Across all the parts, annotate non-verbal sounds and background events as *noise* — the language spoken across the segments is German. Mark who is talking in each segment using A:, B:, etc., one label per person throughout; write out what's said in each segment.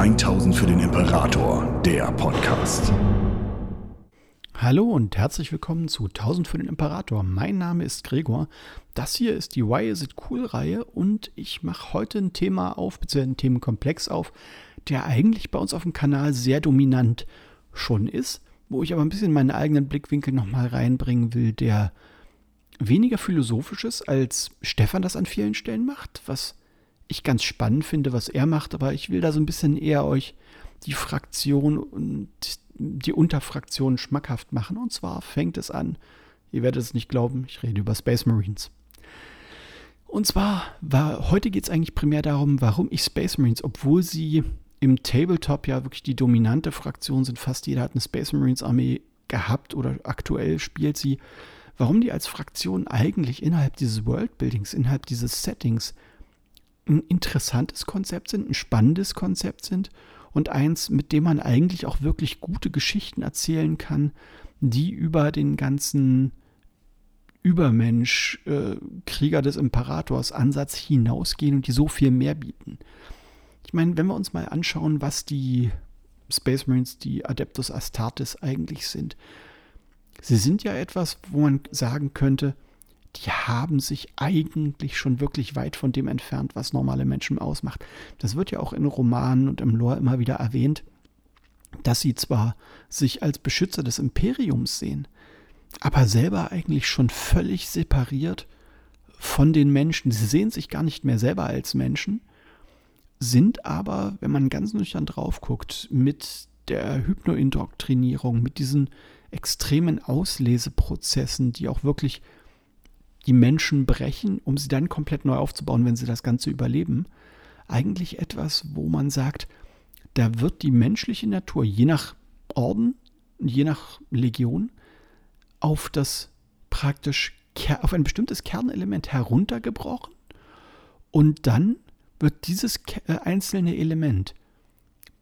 A: 1000 für den Imperator, der Podcast.
B: Hallo und herzlich willkommen zu 1000 für den Imperator. Mein Name ist Gregor. Das hier ist die Why Is It Cool Reihe und ich mache heute ein Thema auf, beziehungsweise einen Themenkomplex auf, der eigentlich bei uns auf dem Kanal sehr dominant schon ist, wo ich aber ein bisschen meinen eigenen Blickwinkel nochmal reinbringen will, der weniger philosophisch ist, als Stefan das an vielen Stellen macht, was ich ganz spannend finde, was er macht, aber ich will da so ein bisschen eher euch die Fraktion und die Unterfraktion schmackhaft machen. Und zwar fängt es an, ihr werdet es nicht glauben, ich rede über Space Marines. Und zwar war, heute geht es eigentlich primär darum, warum ich Space Marines, obwohl sie im Tabletop ja wirklich die dominante Fraktion sind, fast jeder hat eine Space Marines Armee gehabt oder aktuell spielt sie, warum die als Fraktion eigentlich innerhalb dieses Worldbuildings, innerhalb dieses Settings ein interessantes Konzept sind, ein spannendes Konzept sind und eins, mit dem man eigentlich auch wirklich gute Geschichten erzählen kann, die über den ganzen Übermensch, äh, Krieger des Imperators Ansatz hinausgehen und die so viel mehr bieten. Ich meine, wenn wir uns mal anschauen, was die Space Marines, die Adeptus Astartes eigentlich sind. Sie sind ja etwas, wo man sagen könnte, die haben sich eigentlich schon wirklich weit von dem entfernt, was normale Menschen ausmacht. Das wird ja auch in Romanen und im Lore immer wieder erwähnt, dass sie zwar sich als Beschützer des Imperiums sehen, aber selber eigentlich schon völlig separiert von den Menschen. Sie sehen sich gar nicht mehr selber als Menschen, sind aber, wenn man ganz nüchtern drauf guckt, mit der Hypnoindoktrinierung, mit diesen extremen Ausleseprozessen, die auch wirklich die Menschen brechen, um sie dann komplett neu aufzubauen, wenn sie das Ganze überleben. Eigentlich etwas, wo man sagt, da wird die menschliche Natur je nach Orden, je nach Legion auf das praktisch auf ein bestimmtes Kernelement heruntergebrochen und dann wird dieses äh, einzelne Element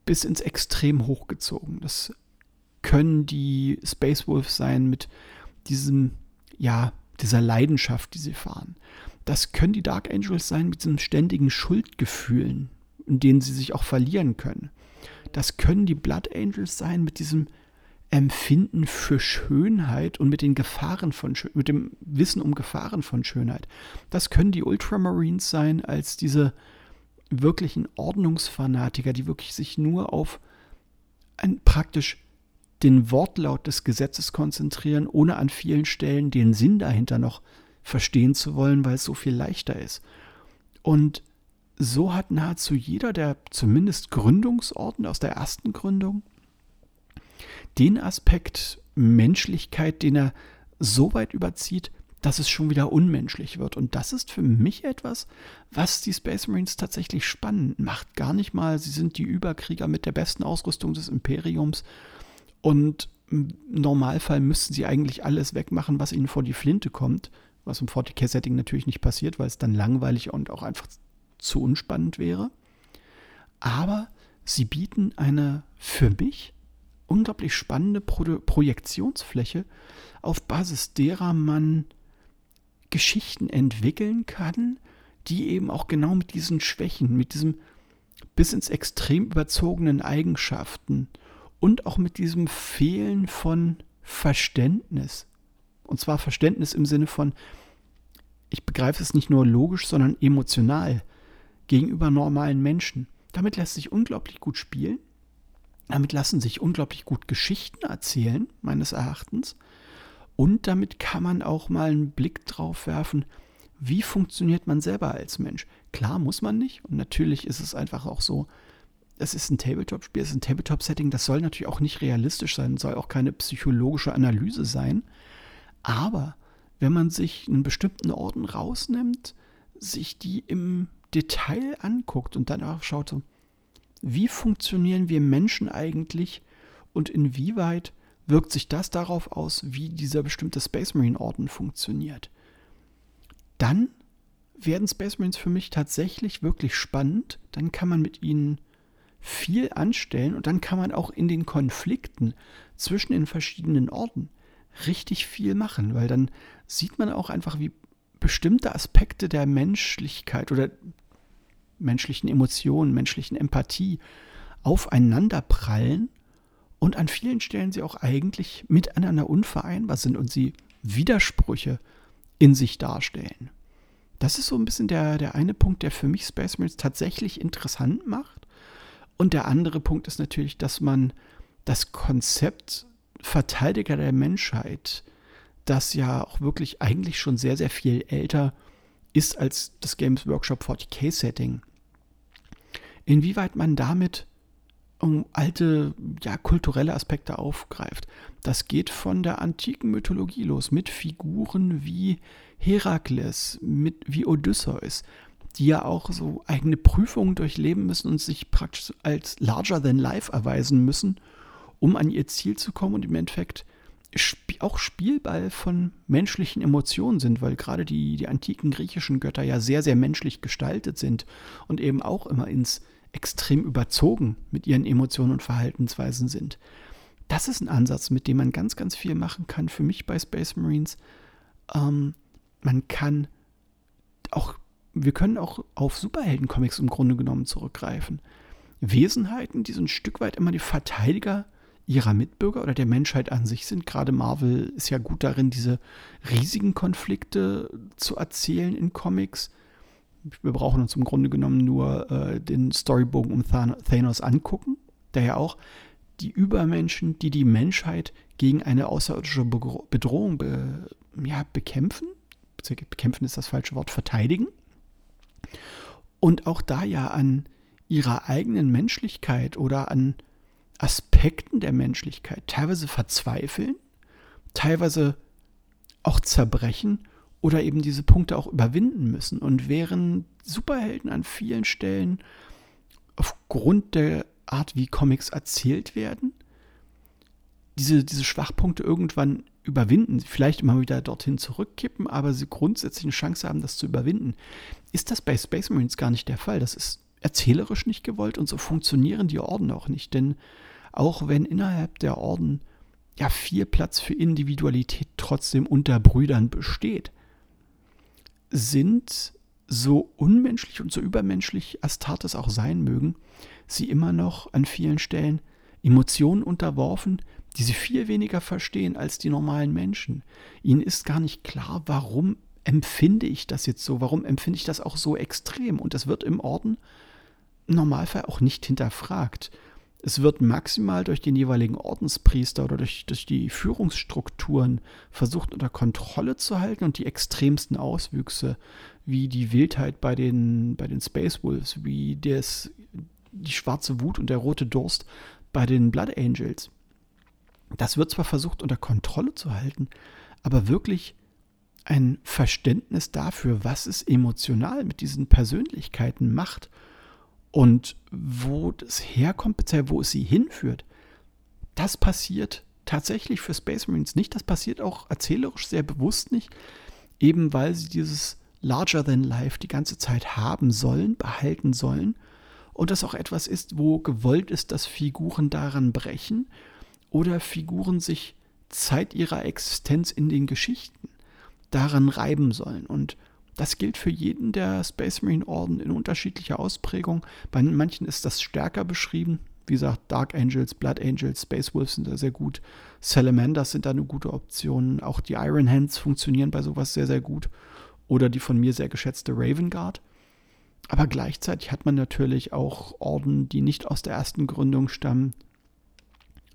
B: bis ins Extrem hochgezogen. Das können die Space Wolves sein mit diesem ja dieser Leidenschaft, die sie fahren. Das können die Dark Angels sein mit diesen ständigen Schuldgefühlen, in denen sie sich auch verlieren können. Das können die Blood Angels sein mit diesem Empfinden für Schönheit und mit den Gefahren von mit dem Wissen um Gefahren von Schönheit. Das können die Ultramarines sein als diese wirklichen Ordnungsfanatiker, die wirklich sich nur auf ein praktisch den Wortlaut des Gesetzes konzentrieren, ohne an vielen Stellen den Sinn dahinter noch verstehen zu wollen, weil es so viel leichter ist. Und so hat nahezu jeder der zumindest Gründungsorten aus der ersten Gründung den Aspekt Menschlichkeit, den er so weit überzieht, dass es schon wieder unmenschlich wird. Und das ist für mich etwas, was die Space Marines tatsächlich spannend macht. Gar nicht mal, sie sind die Überkrieger mit der besten Ausrüstung des Imperiums und im Normalfall müssten sie eigentlich alles wegmachen, was ihnen vor die Flinte kommt, was im 40k-Setting natürlich nicht passiert, weil es dann langweilig und auch einfach zu unspannend wäre. Aber sie bieten eine für mich unglaublich spannende Pro Projektionsfläche, auf Basis derer man Geschichten entwickeln kann, die eben auch genau mit diesen Schwächen, mit diesem bis ins Extrem überzogenen Eigenschaften und auch mit diesem Fehlen von Verständnis. Und zwar Verständnis im Sinne von, ich begreife es nicht nur logisch, sondern emotional gegenüber normalen Menschen. Damit lässt sich unglaublich gut spielen. Damit lassen sich unglaublich gut Geschichten erzählen, meines Erachtens. Und damit kann man auch mal einen Blick drauf werfen, wie funktioniert man selber als Mensch. Klar muss man nicht. Und natürlich ist es einfach auch so, es ist ein Tabletop-Spiel, es ist ein Tabletop-Setting, das soll natürlich auch nicht realistisch sein, soll auch keine psychologische Analyse sein. Aber wenn man sich einen bestimmten Orden rausnimmt, sich die im Detail anguckt und dann auch schaut, wie funktionieren wir Menschen eigentlich und inwieweit wirkt sich das darauf aus, wie dieser bestimmte Space Marine Orden funktioniert, dann werden Space Marines für mich tatsächlich wirklich spannend. Dann kann man mit ihnen viel anstellen und dann kann man auch in den Konflikten zwischen den verschiedenen Orten richtig viel machen, weil dann sieht man auch einfach, wie bestimmte Aspekte der Menschlichkeit oder menschlichen Emotionen, menschlichen Empathie aufeinander prallen und an vielen Stellen sie auch eigentlich miteinander unvereinbar sind und sie Widersprüche in sich darstellen. Das ist so ein bisschen der, der eine Punkt, der für mich Space Marines tatsächlich interessant macht. Und der andere Punkt ist natürlich, dass man das Konzept Verteidiger der Menschheit, das ja auch wirklich eigentlich schon sehr, sehr viel älter ist als das Games Workshop 40k Setting, inwieweit man damit um alte, ja, kulturelle Aspekte aufgreift. Das geht von der antiken Mythologie los, mit Figuren wie Herakles, mit, wie Odysseus, die ja auch so eigene Prüfungen durchleben müssen und sich praktisch als larger than life erweisen müssen, um an ihr Ziel zu kommen und im Endeffekt auch Spielball von menschlichen Emotionen sind, weil gerade die, die antiken griechischen Götter ja sehr, sehr menschlich gestaltet sind und eben auch immer ins extrem überzogen mit ihren Emotionen und Verhaltensweisen sind. Das ist ein Ansatz, mit dem man ganz, ganz viel machen kann. Für mich bei Space Marines. Ähm, man kann auch, wir können auch auf Superhelden-Comics im Grunde genommen zurückgreifen. Wesenheiten, die so ein Stück weit immer die Verteidiger ihrer Mitbürger oder der Menschheit an sich sind. Gerade Marvel ist ja gut darin, diese riesigen Konflikte zu erzählen in Comics wir brauchen uns im Grunde genommen nur äh, den Storybogen um Thanos angucken, der ja auch die Übermenschen, die die Menschheit gegen eine außerirdische Bedrohung be ja, bekämpfen, bekämpfen ist das falsche Wort, verteidigen. Und auch da ja an ihrer eigenen Menschlichkeit oder an Aspekten der Menschlichkeit teilweise verzweifeln, teilweise auch zerbrechen oder eben diese Punkte auch überwinden müssen. Und während Superhelden an vielen Stellen aufgrund der Art, wie Comics erzählt werden, diese, diese Schwachpunkte irgendwann überwinden, vielleicht immer wieder dorthin zurückkippen, aber sie grundsätzlich eine Chance haben, das zu überwinden, ist das bei Space Marines gar nicht der Fall. Das ist erzählerisch nicht gewollt und so funktionieren die Orden auch nicht. Denn auch wenn innerhalb der Orden ja viel Platz für Individualität trotzdem unter Brüdern besteht, sind, so unmenschlich und so übermenschlich Astartes auch sein mögen, sie immer noch an vielen Stellen Emotionen unterworfen, die sie viel weniger verstehen als die normalen Menschen. Ihnen ist gar nicht klar, warum empfinde ich das jetzt so, warum empfinde ich das auch so extrem. Und das wird im Orden im Normalfall auch nicht hinterfragt. Es wird maximal durch den jeweiligen Ordenspriester oder durch, durch die Führungsstrukturen versucht unter Kontrolle zu halten und die extremsten Auswüchse, wie die Wildheit bei den, bei den Space Wolves, wie des, die schwarze Wut und der rote Durst bei den Blood Angels. Das wird zwar versucht unter Kontrolle zu halten, aber wirklich ein Verständnis dafür, was es emotional mit diesen Persönlichkeiten macht und wo das herkommt, beziehungsweise wo es sie hinführt, das passiert tatsächlich für Space Marines nicht. Das passiert auch erzählerisch sehr bewusst nicht, eben weil sie dieses Larger than Life die ganze Zeit haben sollen, behalten sollen. Und das auch etwas ist, wo gewollt ist, dass Figuren daran brechen oder Figuren sich Zeit ihrer Existenz in den Geschichten daran reiben sollen. Und das gilt für jeden der Space Marine Orden in unterschiedlicher Ausprägung. Bei manchen ist das stärker beschrieben. Wie gesagt, Dark Angels, Blood Angels, Space Wolves sind da sehr gut. Salamanders sind da eine gute Option. Auch die Iron Hands funktionieren bei sowas sehr, sehr gut. Oder die von mir sehr geschätzte Raven Guard. Aber gleichzeitig hat man natürlich auch Orden, die nicht aus der ersten Gründung stammen,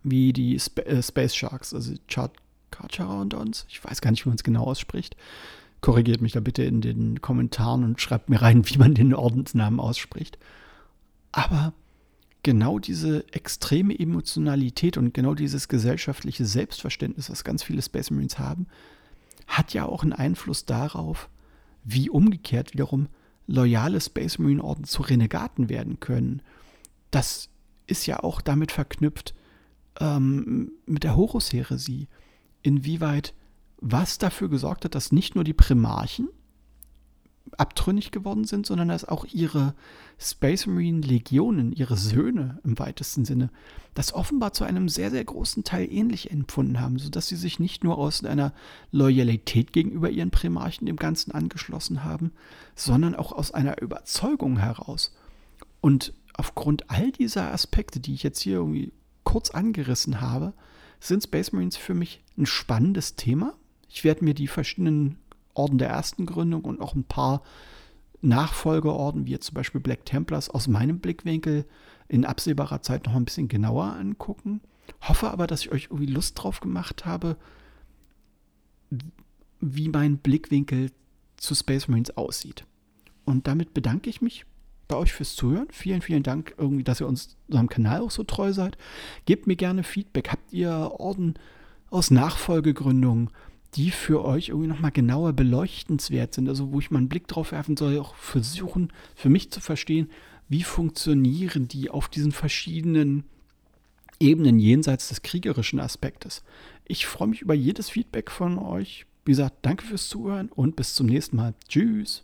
B: wie die Sp äh, Space Sharks, also Charcharodons. Ich weiß gar nicht, wie man es genau ausspricht. Korrigiert mich da bitte in den Kommentaren und schreibt mir rein, *laughs* wie man den Ordensnamen ausspricht. Aber genau diese extreme Emotionalität und genau dieses gesellschaftliche Selbstverständnis, was ganz viele Space Marines haben, hat ja auch einen Einfluss darauf, wie umgekehrt wiederum loyale Space Marine Orden zu Renegaten werden können. Das ist ja auch damit verknüpft ähm, mit der Horus-Heresie. Inwieweit was dafür gesorgt hat, dass nicht nur die Primarchen abtrünnig geworden sind, sondern dass auch ihre Space Marine Legionen, ihre Söhne im weitesten Sinne, das offenbar zu einem sehr, sehr großen Teil ähnlich empfunden haben, sodass sie sich nicht nur aus einer Loyalität gegenüber ihren Primarchen dem Ganzen angeschlossen haben, sondern auch aus einer Überzeugung heraus. Und aufgrund all dieser Aspekte, die ich jetzt hier irgendwie kurz angerissen habe, sind Space Marines für mich ein spannendes Thema. Ich werde mir die verschiedenen Orden der ersten Gründung und auch ein paar Nachfolgeorden, wie jetzt zum Beispiel Black Templars, aus meinem Blickwinkel in absehbarer Zeit noch ein bisschen genauer angucken. Hoffe aber, dass ich euch irgendwie Lust drauf gemacht habe, wie mein Blickwinkel zu Space Marines aussieht. Und damit bedanke ich mich bei euch fürs Zuhören. Vielen, vielen Dank, irgendwie, dass ihr uns unserem Kanal auch so treu seid. Gebt mir gerne Feedback. Habt ihr Orden aus Nachfolgegründungen, die für euch irgendwie nochmal genauer beleuchtenswert sind? Also, wo ich mal einen Blick drauf werfen soll, auch versuchen, für mich zu verstehen, wie funktionieren die auf diesen verschiedenen Ebenen jenseits des kriegerischen Aspektes. Ich freue mich über jedes Feedback von euch. Wie gesagt, danke fürs Zuhören und bis zum nächsten Mal. Tschüss.